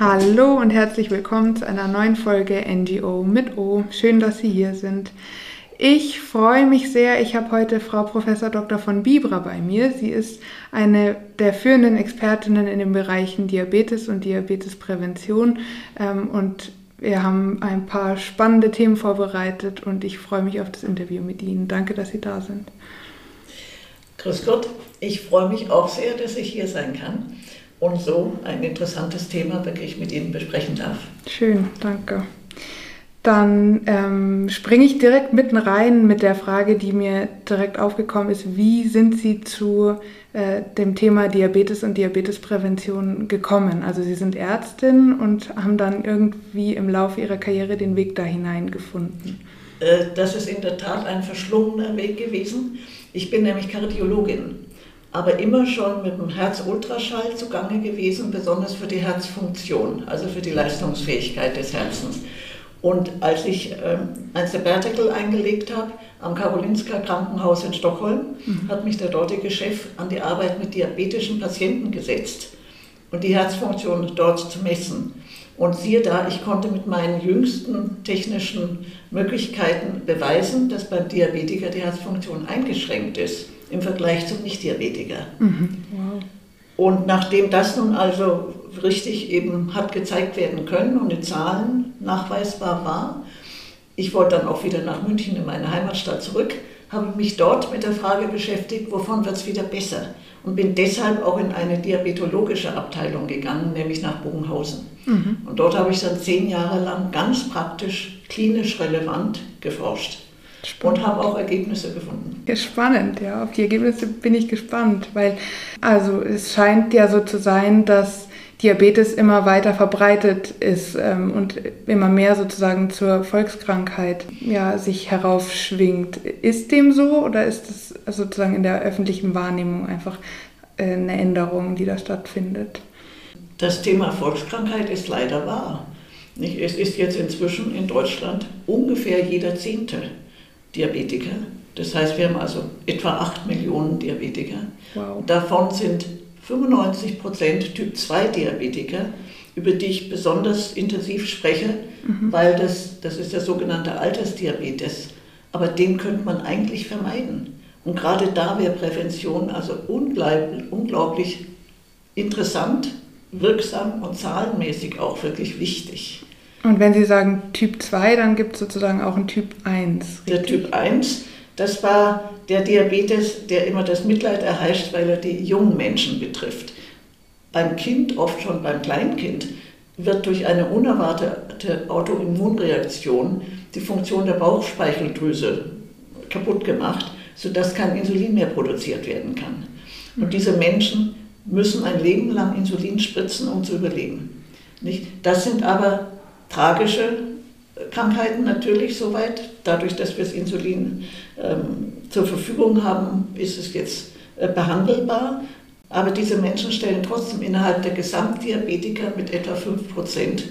Hallo und herzlich willkommen zu einer neuen Folge NGO mit O. Schön, dass Sie hier sind. Ich freue mich sehr. Ich habe heute Frau Professor Dr. von Bibra bei mir. Sie ist eine der führenden Expertinnen in den Bereichen Diabetes und Diabetesprävention. Ähm, und wir haben ein paar spannende Themen vorbereitet und ich freue mich auf das Interview mit Ihnen. Danke, dass Sie da sind. Grüß Gott. Ich freue mich auch sehr, dass ich hier sein kann und so ein interessantes Thema wirklich mit Ihnen besprechen darf. Schön, danke. Dann ähm, springe ich direkt mitten rein mit der Frage, die mir direkt aufgekommen ist. Wie sind Sie zu äh, dem Thema Diabetes und Diabetesprävention gekommen? Also Sie sind Ärztin und haben dann irgendwie im Laufe Ihrer Karriere den Weg da hinein gefunden. Äh, das ist in der Tat ein verschlungener Weg gewesen. Ich bin nämlich Kardiologin, aber immer schon mit dem Herzultraschall zugange gewesen, besonders für die Herzfunktion, also für die Leistungsfähigkeit des Herzens. Und als ich ähm, ein Sabbatical eingelegt habe am Karolinska Krankenhaus in Stockholm, mhm. hat mich der dortige Chef an die Arbeit mit diabetischen Patienten gesetzt und die Herzfunktion dort zu messen. Und siehe da, ich konnte mit meinen jüngsten technischen Möglichkeiten beweisen, dass beim Diabetiker die Herzfunktion eingeschränkt ist im Vergleich zum Nicht-Diabetiker. Mhm. Wow. Und nachdem das nun also richtig eben hat gezeigt werden können und in Zahlen nachweisbar war, ich wollte dann auch wieder nach München in meine Heimatstadt zurück, habe mich dort mit der Frage beschäftigt, wovon wird es wieder besser? Und bin deshalb auch in eine diabetologische Abteilung gegangen, nämlich nach Bogenhausen. Mhm. Und dort habe ich dann zehn Jahre lang ganz praktisch, klinisch relevant geforscht. Spannend. Und habe auch Ergebnisse gefunden. Spannend, ja. Auf die Ergebnisse bin ich gespannt, weil also es scheint ja so zu sein, dass Diabetes immer weiter verbreitet ist ähm, und immer mehr sozusagen zur Volkskrankheit ja, sich heraufschwingt. Ist dem so oder ist das sozusagen in der öffentlichen Wahrnehmung einfach äh, eine Änderung, die da stattfindet? Das Thema Volkskrankheit ist leider wahr. Es ist jetzt inzwischen in Deutschland ungefähr jeder Zehnte Diabetiker. Das heißt, wir haben also etwa 8 Millionen Diabetiker. Wow. Davon sind 95 Prozent Typ 2 Diabetiker, über die ich besonders intensiv spreche, mhm. weil das, das ist der sogenannte Altersdiabetes. Aber den könnte man eigentlich vermeiden. Und gerade da wäre Prävention also unglaublich, unglaublich interessant, wirksam und zahlenmäßig auch wirklich wichtig. Und wenn Sie sagen Typ 2, dann gibt es sozusagen auch einen Typ 1. Richtig? Der Typ 1, das war der Diabetes, der immer das Mitleid erheischt, weil er die jungen Menschen betrifft. Beim Kind, oft schon beim Kleinkind, wird durch eine unerwartete Autoimmunreaktion die Funktion der Bauchspeicheldrüse kaputt gemacht, sodass kein Insulin mehr produziert werden kann. Und diese Menschen müssen ein Leben lang Insulin spritzen, um zu überleben. Nicht? Das sind aber tragische Krankheiten natürlich soweit. Dadurch, dass wir das Insulin ähm, zur Verfügung haben, ist es jetzt äh, behandelbar. Aber diese Menschen stellen trotzdem innerhalb der Gesamtdiabetiker mit etwa 5%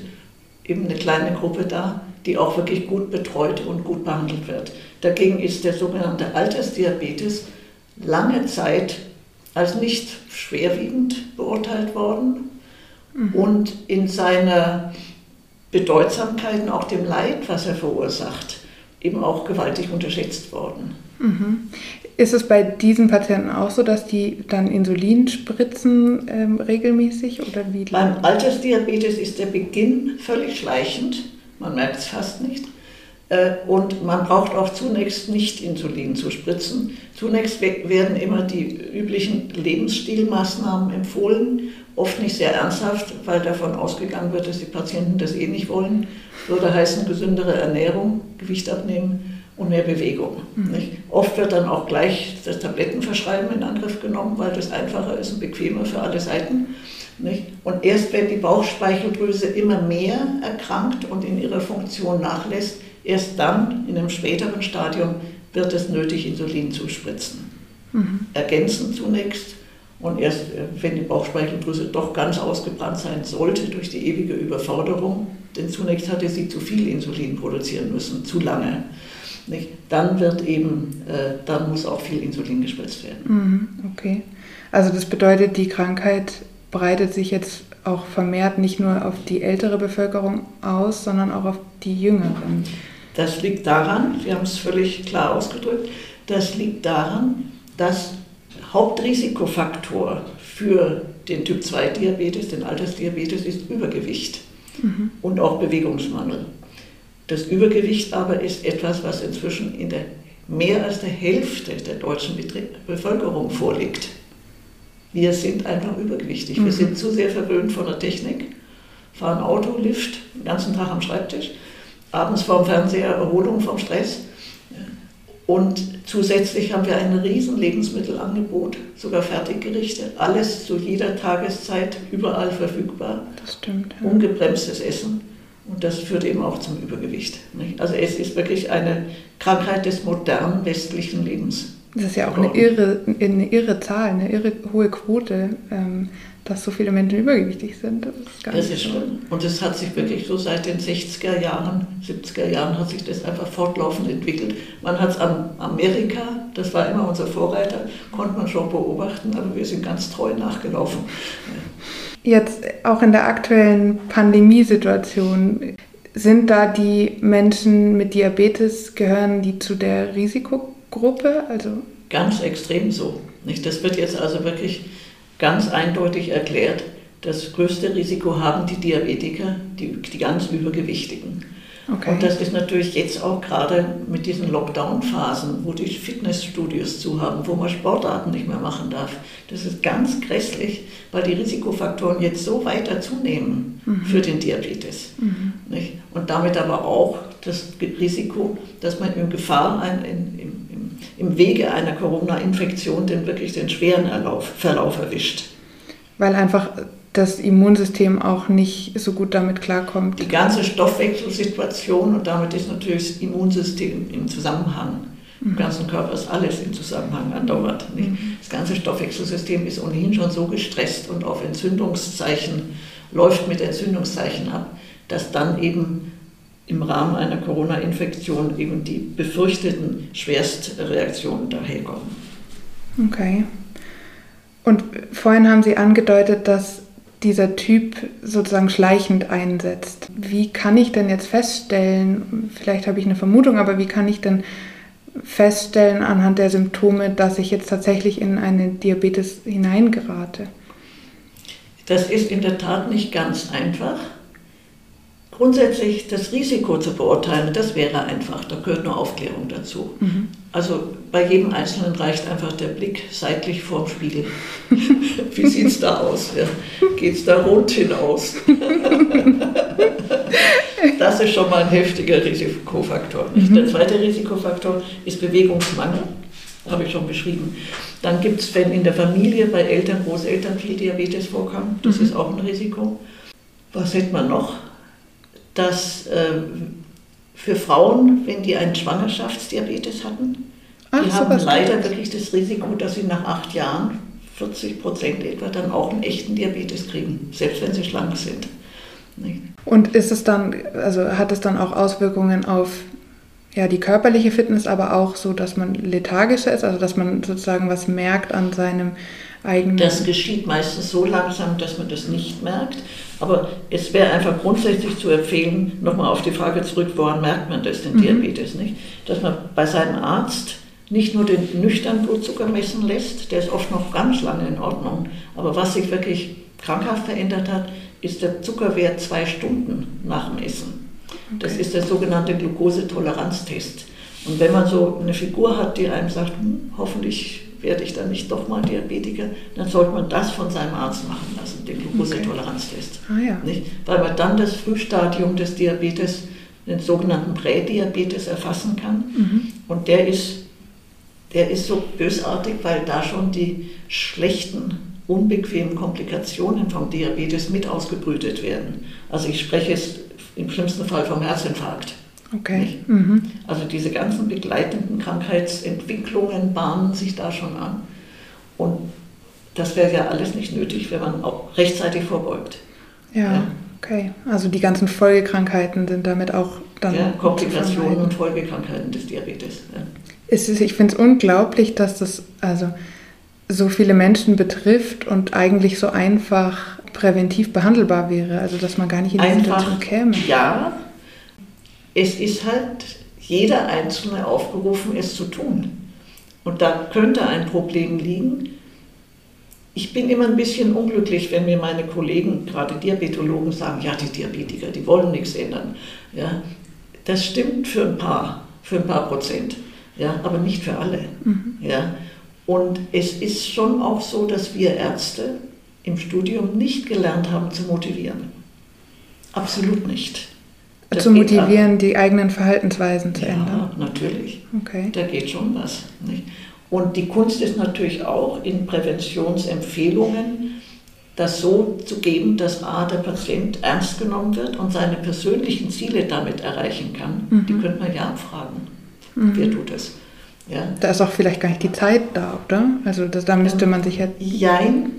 eben eine kleine Gruppe dar, die auch wirklich gut betreut und gut behandelt wird. Dagegen ist der sogenannte Altersdiabetes lange Zeit als nicht schwerwiegend beurteilt worden mhm. und in seiner Bedeutsamkeit und auch dem Leid, was er verursacht, eben auch gewaltig unterschätzt worden. Mhm. Ist es bei diesen Patienten auch so, dass die dann Insulin spritzen ähm, regelmäßig oder wie? Beim Altersdiabetes ist der Beginn völlig schleichend, man merkt es fast nicht. Äh, und man braucht auch zunächst nicht Insulin zu spritzen. Zunächst werden immer die üblichen Lebensstilmaßnahmen empfohlen, oft nicht sehr ernsthaft, weil davon ausgegangen wird, dass die Patienten das eh nicht wollen. Würde heißen gesündere Ernährung, Gewicht abnehmen und mehr Bewegung. Mhm. Oft wird dann auch gleich das Tablettenverschreiben in Angriff genommen, weil das einfacher ist und bequemer für alle Seiten. Nicht? Und erst wenn die Bauchspeicheldrüse immer mehr erkrankt und in ihrer Funktion nachlässt, Erst dann, in einem späteren Stadium, wird es nötig, Insulin zu spritzen. Mhm. Ergänzend zunächst und erst, äh, wenn die Bauchspeicheldrüse doch ganz ausgebrannt sein sollte durch die ewige Überforderung, denn zunächst hatte sie zu viel Insulin produzieren müssen, zu lange. Nicht? Dann wird eben, äh, dann muss auch viel Insulin gespritzt werden. Mhm, okay. Also das bedeutet, die Krankheit breitet sich jetzt auch vermehrt nicht nur auf die ältere Bevölkerung aus, sondern auch auf die jüngeren. Das liegt daran, Sie haben es völlig klar ausgedrückt, das liegt daran, dass Hauptrisikofaktor für den Typ-2-Diabetes, den Altersdiabetes, ist Übergewicht mhm. und auch Bewegungsmangel. Das Übergewicht aber ist etwas, was inzwischen in der mehr als der Hälfte der deutschen Bevölkerung vorliegt. Wir sind einfach übergewichtig. Mhm. Wir sind zu sehr verwöhnt von der Technik, fahren Auto, Lift, den ganzen Tag am Schreibtisch, abends vorm Fernseher Erholung vom Stress. Und zusätzlich haben wir ein riesen Lebensmittelangebot, sogar Fertiggerichte, alles zu jeder Tageszeit überall verfügbar. Das stimmt. Ja. Ungebremstes Essen. Und das führt eben auch zum Übergewicht. Nicht? Also es ist wirklich eine Krankheit des modernen westlichen Lebens. Das ist ja auch eine irre, eine irre Zahl, eine irre hohe Quote, ähm, dass so viele Menschen übergewichtig sind. Das ist, das ist schlimm. Und es hat sich wirklich so seit den 60er Jahren, 70er Jahren hat sich das einfach fortlaufend entwickelt. Man hat es an Amerika, das war immer unser Vorreiter, konnte man schon beobachten, aber wir sind ganz treu nachgelaufen. Jetzt auch in der aktuellen Pandemiesituation, sind da die Menschen mit Diabetes, gehören die zu der Risikogruppe? Also Ganz extrem so. Nicht? Das wird jetzt also wirklich ganz eindeutig erklärt. Das größte Risiko haben die Diabetiker, die, die ganz Übergewichtigen. Okay. Und das ist natürlich jetzt auch gerade mit diesen Lockdown-Phasen, wo die Fitnessstudios zu haben, wo man Sportarten nicht mehr machen darf. Das ist ganz grässlich, weil die Risikofaktoren jetzt so weiter zunehmen mhm. für den Diabetes. Mhm. Und damit aber auch das Risiko, dass man in Gefahr, ein, in, im, Wege einer Corona-Infektion den wirklich den schweren Erlauf, Verlauf erwischt. Weil einfach das Immunsystem auch nicht so gut damit klarkommt. Die ganze Stoffwechselsituation und damit ist natürlich das Immunsystem im Zusammenhang. Mhm. Im ganzen Körper ist alles im Zusammenhang andauernd. Mhm. Das ganze Stoffwechselsystem ist ohnehin schon so gestresst und auf Entzündungszeichen, läuft mit Entzündungszeichen ab, dass dann eben im Rahmen einer Corona-Infektion eben die befürchteten Schwerstreaktionen daherkommen. Okay. Und vorhin haben Sie angedeutet, dass dieser Typ sozusagen schleichend einsetzt. Wie kann ich denn jetzt feststellen, vielleicht habe ich eine Vermutung, aber wie kann ich denn feststellen anhand der Symptome, dass ich jetzt tatsächlich in eine Diabetes hineingerate? Das ist in der Tat nicht ganz einfach. Grundsätzlich das Risiko zu beurteilen, das wäre einfach, da gehört nur Aufklärung dazu. Mhm. Also bei jedem Einzelnen reicht einfach der Blick seitlich vorm Spiegel. Wie sieht es da aus? Ja? Geht es da rund hinaus? das ist schon mal ein heftiger Risikofaktor. Mhm. Der zweite Risikofaktor ist Bewegungsmangel, habe ich schon beschrieben. Dann gibt es, wenn in der Familie bei Eltern, Großeltern viel Diabetes vorkommt, das mhm. ist auch ein Risiko. Was hätte man noch? Dass äh, für Frauen, wenn die einen Schwangerschaftsdiabetes hatten, Ach, die haben leider wirklich das Risiko, dass sie nach acht Jahren, 40 Prozent etwa, dann auch einen echten Diabetes kriegen, selbst wenn sie schlank sind. Und ist es dann, also hat es dann auch Auswirkungen auf ja, die körperliche Fitness, aber auch so, dass man lethargischer ist, also dass man sozusagen was merkt an seinem eigenen. Das geschieht meistens so langsam, dass man das nicht merkt. Aber es wäre einfach grundsätzlich zu empfehlen, nochmal auf die Frage zurück, woran merkt man das, den mhm. Diabetes, nicht? Dass man bei seinem Arzt nicht nur den nüchternen Blutzucker messen lässt, der ist oft noch ganz lange in Ordnung, aber was sich wirklich krankhaft verändert hat, ist der Zuckerwert zwei Stunden nach dem Essen. Okay. Das ist der sogenannte Glukosetoleranztest. Und wenn man so eine Figur hat, die einem sagt, hm, hoffentlich werde ich dann nicht doch mal Diabetiker, dann sollte man das von seinem Arzt machen lassen, den Glukosetoleranztest. Okay. Ah, ja. Nicht? Weil man dann das Frühstadium des Diabetes, den sogenannten Prädiabetes, erfassen kann. Mhm. Und der ist, der ist so bösartig, weil da schon die schlechten, unbequemen Komplikationen vom Diabetes mit ausgebrütet werden. Also ich spreche jetzt im schlimmsten Fall vom Herzinfarkt. Okay. Mhm. Also diese ganzen begleitenden Krankheitsentwicklungen bahnen sich da schon an. Und das wäre ja alles nicht nötig, wenn man auch rechtzeitig vorbeugt. Ja, ja. okay. Also die ganzen Folgekrankheiten sind damit auch dann. Ja, Komplikationen und Folgekrankheiten des Diabetes. Ja. Ist, ich finde es unglaublich, dass das also so viele Menschen betrifft und eigentlich so einfach präventiv behandelbar wäre, also dass man gar nicht in die Einfach, Situation käme. Ja, es ist halt jeder Einzelne aufgerufen, es zu tun. Und da könnte ein Problem liegen. Ich bin immer ein bisschen unglücklich, wenn mir meine Kollegen, gerade Diabetologen, sagen, ja, die Diabetiker, die wollen nichts ändern. Ja, das stimmt für ein paar, für ein paar Prozent, ja, aber nicht für alle. Mhm. Ja. Und es ist schon auch so, dass wir Ärzte im Studium nicht gelernt haben zu motivieren. Absolut nicht. Das zu motivieren, die eigenen Verhaltensweisen zu ja, ändern? Ja, natürlich. Okay. Da geht schon was. Nicht? Und die Kunst ist natürlich auch in Präventionsempfehlungen, das so zu geben, dass A, der Patient ernst genommen wird und seine persönlichen Ziele damit erreichen kann. Mhm. Die könnte man ja abfragen. Mhm. Wer tut es? Ja. Da ist auch vielleicht gar nicht die Zeit da, oder? Also das, da müsste man sich ja... Jein,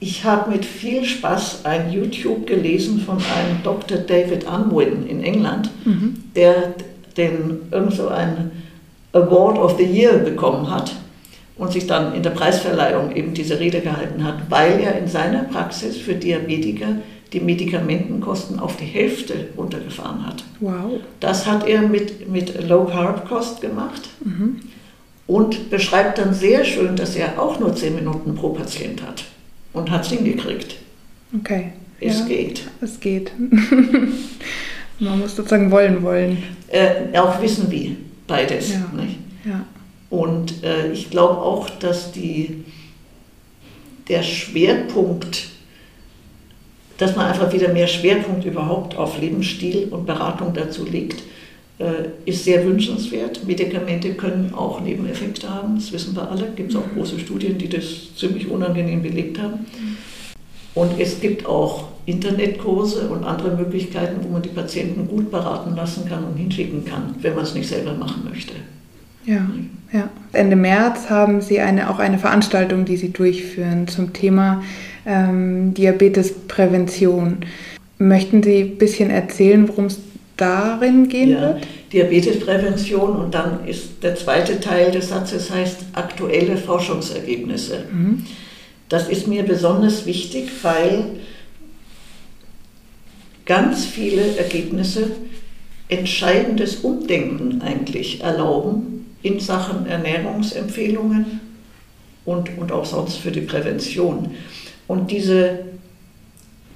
ich habe mit viel Spaß ein YouTube gelesen von einem Dr. David Unwin in England, mhm. der den irgend so einen Award of the Year bekommen hat und sich dann in der Preisverleihung eben diese Rede gehalten hat, weil er in seiner Praxis für Diabetiker die Medikamentenkosten auf die Hälfte runtergefahren hat. Wow. Das hat er mit, mit Low Carb Kost gemacht mhm. und beschreibt dann sehr schön, dass er auch nur 10 Minuten pro Patient hat und hat es hingekriegt. Okay. Es ja, geht. Es geht. Man muss sozusagen wollen wollen. Äh, auch wissen wie, beides. Ja. ja. Und äh, ich glaube auch, dass die, der Schwerpunkt, dass man einfach wieder mehr Schwerpunkt überhaupt auf Lebensstil und Beratung dazu legt, ist sehr wünschenswert. Medikamente können auch Nebeneffekte haben, das wissen wir alle. Gibt es auch große Studien, die das ziemlich unangenehm belegt haben. Und es gibt auch Internetkurse und andere Möglichkeiten, wo man die Patienten gut beraten lassen kann und hinschicken kann, wenn man es nicht selber machen möchte. Ja, ja. Ende März haben Sie eine, auch eine Veranstaltung, die Sie durchführen zum Thema ähm, Diabetesprävention. Möchten Sie ein bisschen erzählen, worum es darin gehen ja, wird? Diabetesprävention und dann ist der zweite Teil des Satzes heißt aktuelle Forschungsergebnisse. Mhm. Das ist mir besonders wichtig, weil ganz viele Ergebnisse entscheidendes Umdenken eigentlich erlauben in Sachen Ernährungsempfehlungen und, und auch sonst für die Prävention. Und diese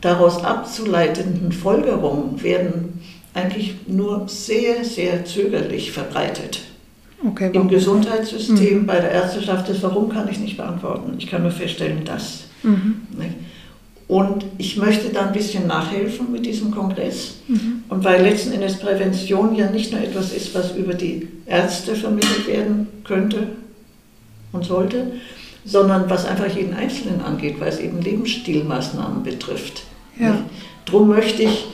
daraus abzuleitenden Folgerungen werden eigentlich nur sehr, sehr zögerlich verbreitet. Okay, Im Gesundheitssystem, mhm. bei der Ärzteschaft, das Warum kann ich nicht beantworten. Ich kann nur feststellen, dass. Mhm. Und ich möchte da ein bisschen nachhelfen mit diesem Kongress. Mhm. Und weil letzten Endes Prävention ja nicht nur etwas ist, was über die Ärzte vermittelt werden könnte und sollte, sondern was einfach jeden Einzelnen angeht, weil es eben Lebensstilmaßnahmen betrifft. Ja. Drum möchte ich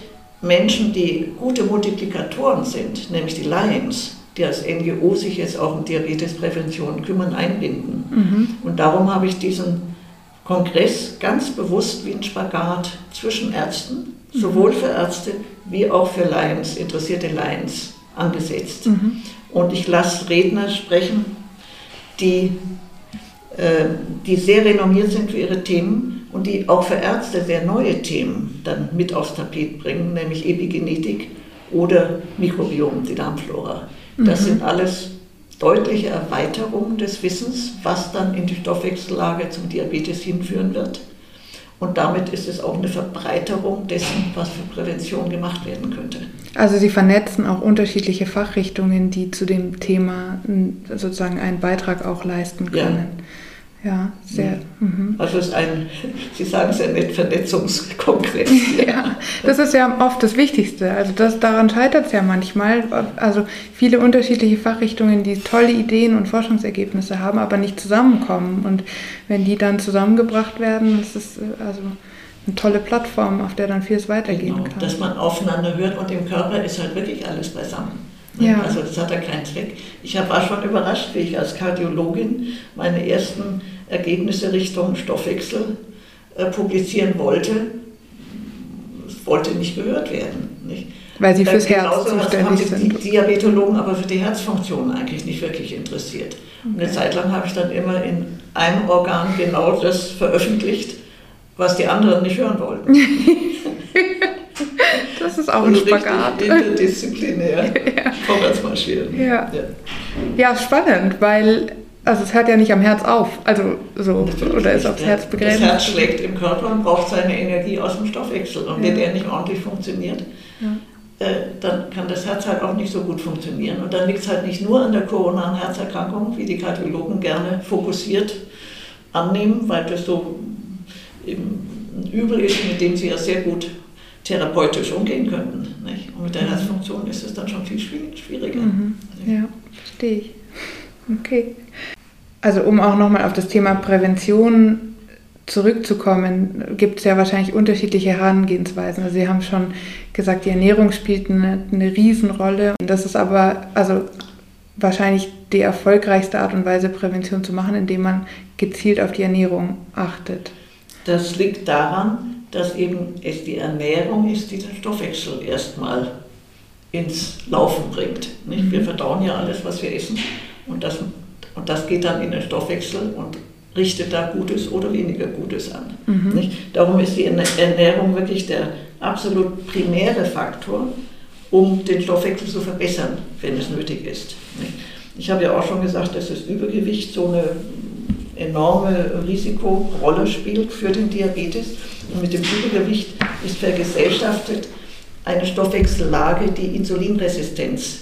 Menschen, die gute Multiplikatoren sind, nämlich die Lions, die als NGO sich jetzt auch um Diabetesprävention kümmern, einbinden. Mhm. Und darum habe ich diesen Kongress ganz bewusst wie ein Spagat zwischen Ärzten, mhm. sowohl für Ärzte wie auch für Lions, interessierte Lions, angesetzt. Mhm. Und ich lasse Redner sprechen, die, äh, die sehr renommiert sind für ihre Themen und die auch für Ärzte sehr neue Themen dann mit aufs Tapet bringen, nämlich Epigenetik oder Mikrobiom, die Darmflora. Das mhm. sind alles deutliche Erweiterungen des Wissens, was dann in die Stoffwechsellage zum Diabetes hinführen wird. Und damit ist es auch eine Verbreiterung dessen, was für Prävention gemacht werden könnte. Also Sie vernetzen auch unterschiedliche Fachrichtungen, die zu dem Thema sozusagen einen Beitrag auch leisten können. Ja. Ja, sehr. Mhm. Also es ist ein, Sie sagen es ja nett, Vernetzungskongress. Ja. ja, das ist ja oft das Wichtigste. Also das, daran scheitert es ja manchmal. Also viele unterschiedliche Fachrichtungen, die tolle Ideen und Forschungsergebnisse haben, aber nicht zusammenkommen. Und wenn die dann zusammengebracht werden, das ist also eine tolle Plattform, auf der dann vieles weitergehen genau, kann. Dass man aufeinander hört und im Körper ist halt wirklich alles beisammen. Ja. Also das hat ja keinen Zweck. Ich war schon überrascht, wie ich als Kardiologin meine ersten Ergebnisse Richtung Stoffwechsel äh, publizieren wollte. Es wollte nicht gehört werden. Nicht? Weil sie fürs Herz zuständig sind. Die Diabetologen aber für die Herzfunktion eigentlich nicht wirklich interessiert. Und eine Zeit lang habe ich dann immer in einem Organ genau das veröffentlicht, was die anderen nicht hören wollten. das ist auch ein Spagat. Interdisziplinär ja. vorwärts marschieren. Ja. ja. ja, spannend, weil also es hört ja nicht am Herz auf, also so Natürlich oder ist aufs Herz begrenzt. Das Herz schlägt im Körper und braucht seine Energie aus dem Stoffwechsel und ja. wenn der nicht ordentlich funktioniert, äh, dann kann das Herz halt auch nicht so gut funktionieren und dann liegt es halt nicht nur an der koronaren Herzerkrankung, wie die Kardiologen gerne fokussiert annehmen, weil das so ein Übel ist, mit dem sie ja sehr gut therapeutisch umgehen könnten. Nicht? Und mit der mhm. Herzfunktion ist es dann schon viel schwieriger. Mhm. Ja, verstehe ich. Okay. Also um auch nochmal auf das Thema Prävention zurückzukommen, gibt es ja wahrscheinlich unterschiedliche Herangehensweisen. Also Sie haben schon gesagt, die Ernährung spielt eine, eine Riesenrolle. Und das ist aber also wahrscheinlich die erfolgreichste Art und Weise, Prävention zu machen, indem man gezielt auf die Ernährung achtet. Das liegt daran, dass eben es die Ernährung ist, die den Stoffwechsel erstmal ins Laufen bringt. Nicht? Wir verdauen ja alles, was wir essen. Und das, und das geht dann in den Stoffwechsel und richtet da Gutes oder weniger Gutes an. Mhm. Darum ist die Ernährung wirklich der absolut primäre Faktor, um den Stoffwechsel zu verbessern, wenn es nötig ist. Nicht? Ich habe ja auch schon gesagt, dass das Übergewicht so eine enorme Risikorolle spielt für den Diabetes. Und mit dem Übergewicht ist vergesellschaftet eine Stoffwechsellage, die Insulinresistenz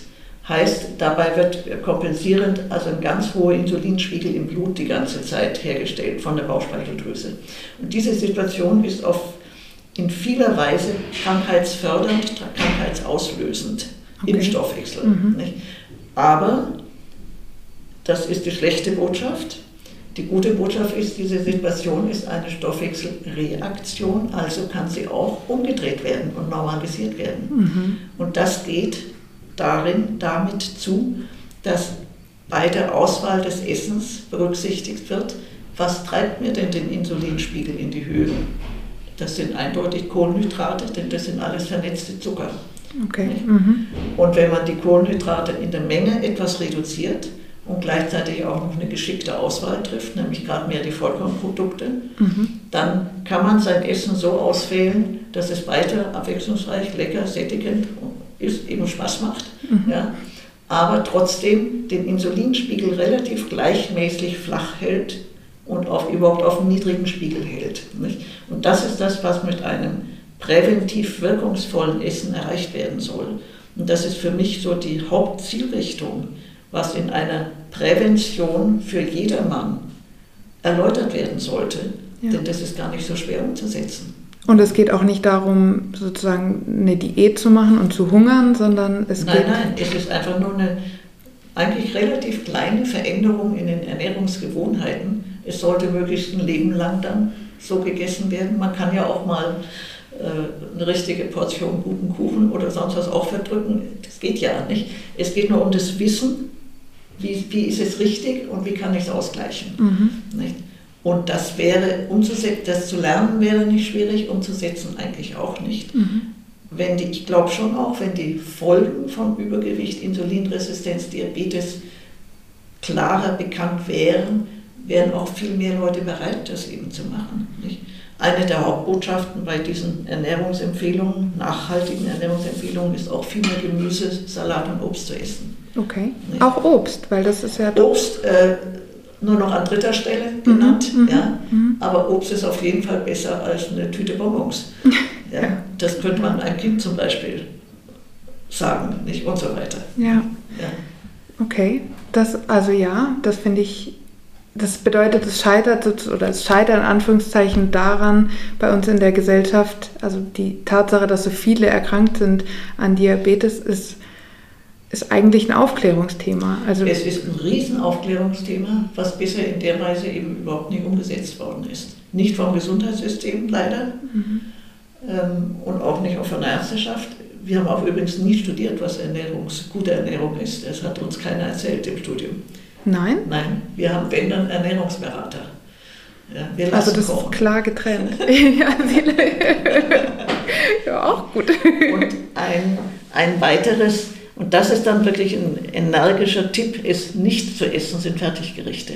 Heißt, dabei wird kompensierend also ein ganz hoher Insulinspiegel im Blut die ganze Zeit hergestellt von der Bauchspeicheldrüse. Und diese Situation ist auf, in vieler Weise krankheitsfördernd, krankheitsauslösend okay. im Stoffwechsel. Mhm. Aber das ist die schlechte Botschaft. Die gute Botschaft ist, diese Situation ist eine Stoffwechselreaktion, also kann sie auch umgedreht werden und normalisiert werden. Mhm. Und das geht darin damit zu, dass bei der Auswahl des Essens berücksichtigt wird, was treibt mir denn den Insulinspiegel in die Höhe. Das sind eindeutig Kohlenhydrate, denn das sind alles vernetzte Zucker. Okay. Mhm. Und wenn man die Kohlenhydrate in der Menge etwas reduziert und gleichzeitig auch noch eine geschickte Auswahl trifft, nämlich gerade mehr die Vollkornprodukte, mhm. dann kann man sein Essen so auswählen, dass es weiter abwechslungsreich, lecker, sättigend ist, eben Spaß macht, mhm. ja, aber trotzdem den Insulinspiegel relativ gleichmäßig flach hält und auf, überhaupt auf einem niedrigen Spiegel hält. Nicht? Und das ist das, was mit einem präventiv wirkungsvollen Essen erreicht werden soll. Und das ist für mich so die Hauptzielrichtung, was in einer Prävention für jedermann erläutert werden sollte. Ja. Denn das ist gar nicht so schwer umzusetzen. Und es geht auch nicht darum, sozusagen eine Diät zu machen und zu hungern, sondern es nein, geht. Nein, nein, es ist einfach nur eine eigentlich relativ kleine Veränderung in den Ernährungsgewohnheiten. Es sollte möglichst ein Leben lang dann so gegessen werden. Man kann ja auch mal äh, eine richtige Portion guten Kuchen oder sonst was auch verdrücken. Das geht ja nicht. Es geht nur um das Wissen, wie, wie ist es richtig und wie kann ich es ausgleichen. Mhm. Und das wäre umzusetzen, das zu lernen wäre nicht schwierig, umzusetzen eigentlich auch nicht. Mhm. Wenn die, ich glaube schon auch, wenn die Folgen von Übergewicht, Insulinresistenz, Diabetes klarer bekannt wären, wären auch viel mehr Leute bereit, das eben zu machen. Nicht? Eine der Hauptbotschaften bei diesen Ernährungsempfehlungen, nachhaltigen Ernährungsempfehlungen, ist auch viel mehr Gemüse, Salat und Obst zu essen. Okay. Nicht? Auch Obst, weil das ist ja. Obst, äh, nur noch an dritter Stelle mhm, genannt. Mhm, ja. Mhm. Aber Obst ist auf jeden Fall besser als eine Tüte Bonbons. Ja. Das könnte man einem Kind zum Beispiel sagen, nicht und so weiter. Ja. ja. Okay, das, also ja, das finde ich, das bedeutet, es scheitert oder es scheitert in Anführungszeichen daran bei uns in der Gesellschaft, also die Tatsache, dass so viele erkrankt sind an Diabetes, ist ist eigentlich ein Aufklärungsthema. Also es ist ein Riesenaufklärungsthema, was bisher in der Weise eben überhaupt nicht umgesetzt worden ist. Nicht vom Gesundheitssystem leider mhm. ähm, und auch nicht von der Ärzteschaft. Wir haben auch übrigens nie studiert, was Ernährungs gute Ernährung ist. Das hat uns keiner erzählt im Studium. Nein? Nein, wir haben wenn dann Ernährungsberater. Ja, also das kochen. ist klar getrennt. ja, auch gut. Und ein, ein weiteres und das ist dann wirklich ein energischer Tipp, ist nicht zu essen, sind Fertiggerichte.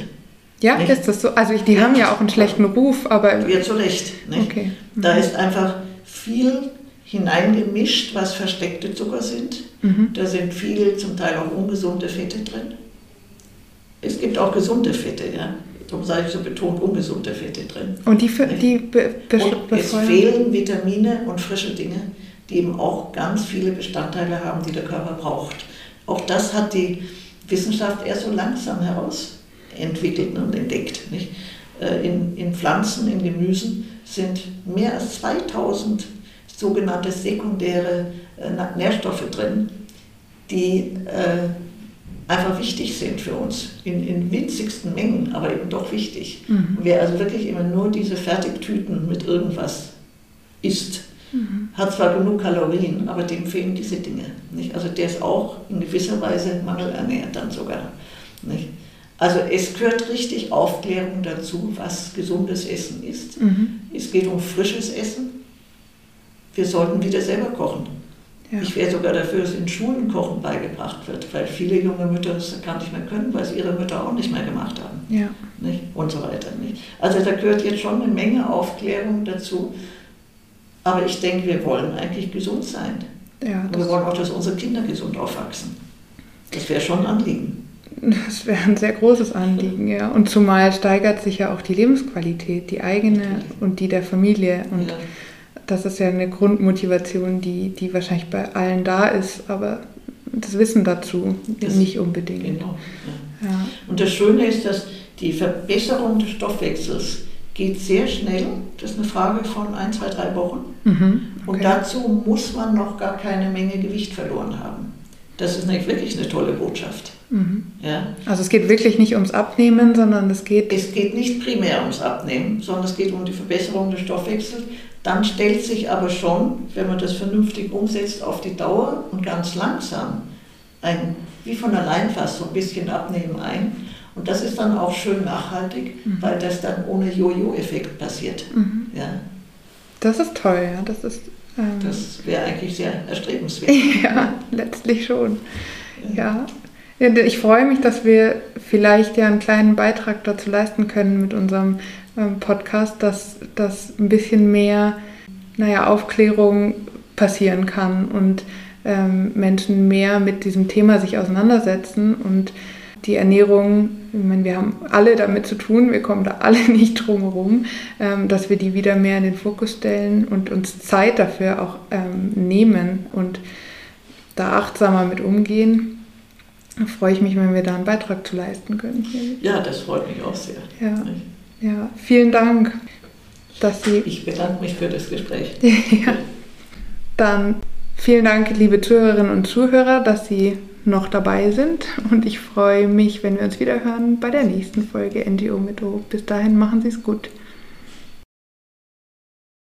Ja, nicht? ist das so? Also die ja. haben ja auch einen schlechten Ruf, aber... Ja, zu Recht. Nicht? Okay. Mhm. Da ist einfach viel hineingemischt, was versteckte Zucker sind. Mhm. Da sind viele, zum Teil auch ungesunde Fette drin. Es gibt auch gesunde Fette, ja. Darum sage ich so betont ungesunde Fette drin. Und die, die be, be, und es fehlen Vitamine und frische Dinge, die eben auch ganz viele Bestandteile haben, die der Körper braucht. Auch das hat die Wissenschaft erst so langsam herausentwickelt und entdeckt. Nicht? Äh, in, in Pflanzen, in Gemüsen sind mehr als 2000 sogenannte sekundäre äh, Nährstoffe drin, die äh, einfach wichtig sind für uns, in, in winzigsten Mengen, aber eben doch wichtig. Mhm. Wer also wirklich immer nur diese Fertigtüten mit irgendwas isst, mhm. hat zwar genug Kalorien, aber dem fehlen diese Dinge. Nicht? Also der ist auch in gewisser Weise mangelernährt dann sogar. Nicht? Also es gehört richtig Aufklärung dazu, was gesundes Essen ist. Mhm. Es geht um frisches Essen. Wir sollten wieder selber kochen. Ja. Ich wäre sogar dafür, dass in Schulen Kochen beigebracht wird, weil viele junge Mütter das gar nicht mehr können, weil sie ihre Mütter auch nicht mehr gemacht haben. Ja. Nicht? Und so weiter. Nicht? Also da gehört jetzt schon eine Menge Aufklärung dazu. Aber ich denke, wir wollen eigentlich gesund sein. Ja, Und wir wollen auch, dass unsere Kinder gesund aufwachsen. Das wäre schon ein Anliegen. Das wäre ein sehr großes Anliegen, ja. Und zumal steigert sich ja auch die Lebensqualität, die eigene und die der Familie. Und ja das ist ja eine Grundmotivation, die, die wahrscheinlich bei allen da ist, aber das Wissen dazu das nicht unbedingt. Genau. Ja. Ja. Und das Schöne ist, dass die Verbesserung des Stoffwechsels geht sehr schnell. Das ist eine Frage von ein, zwei, drei Wochen. Mhm, okay. Und dazu muss man noch gar keine Menge Gewicht verloren haben. Das ist nämlich wirklich eine tolle Botschaft. Mhm. Ja? Also es geht wirklich nicht ums Abnehmen, sondern es geht... Es geht nicht primär ums Abnehmen, sondern es geht um die Verbesserung des Stoffwechsels dann stellt sich aber schon, wenn man das vernünftig umsetzt, auf die Dauer und ganz langsam ein, wie von allein fast so ein bisschen Abnehmen ein. Und das ist dann auch schön nachhaltig, mhm. weil das dann ohne Jojo-Effekt passiert. Mhm. Ja. Das ist toll, ja. Das ist. Ähm, das wäre eigentlich sehr erstrebenswert. ja, letztlich schon. Ja. ja. Ich freue mich, dass wir vielleicht ja einen kleinen Beitrag dazu leisten können mit unserem ähm, Podcast, dass, dass ein bisschen mehr naja, Aufklärung passieren kann und ähm, Menschen mehr mit diesem Thema sich auseinandersetzen und die Ernährung, ich meine, wir haben alle damit zu tun, wir kommen da alle nicht drum herum, ähm, dass wir die wieder mehr in den Fokus stellen und uns Zeit dafür auch ähm, nehmen und da achtsamer mit umgehen. Da freue ich mich, wenn wir da einen Beitrag zu leisten können. Ja, das freut mich auch sehr. Ja. Ja, vielen Dank, dass Sie. Ich bedanke mich für das Gespräch. ja. Dann vielen Dank, liebe Zuhörerinnen und Zuhörer, dass Sie noch dabei sind. Und ich freue mich, wenn wir uns wieder hören bei der nächsten Folge NGO mit O. Bis dahin machen Sie es gut.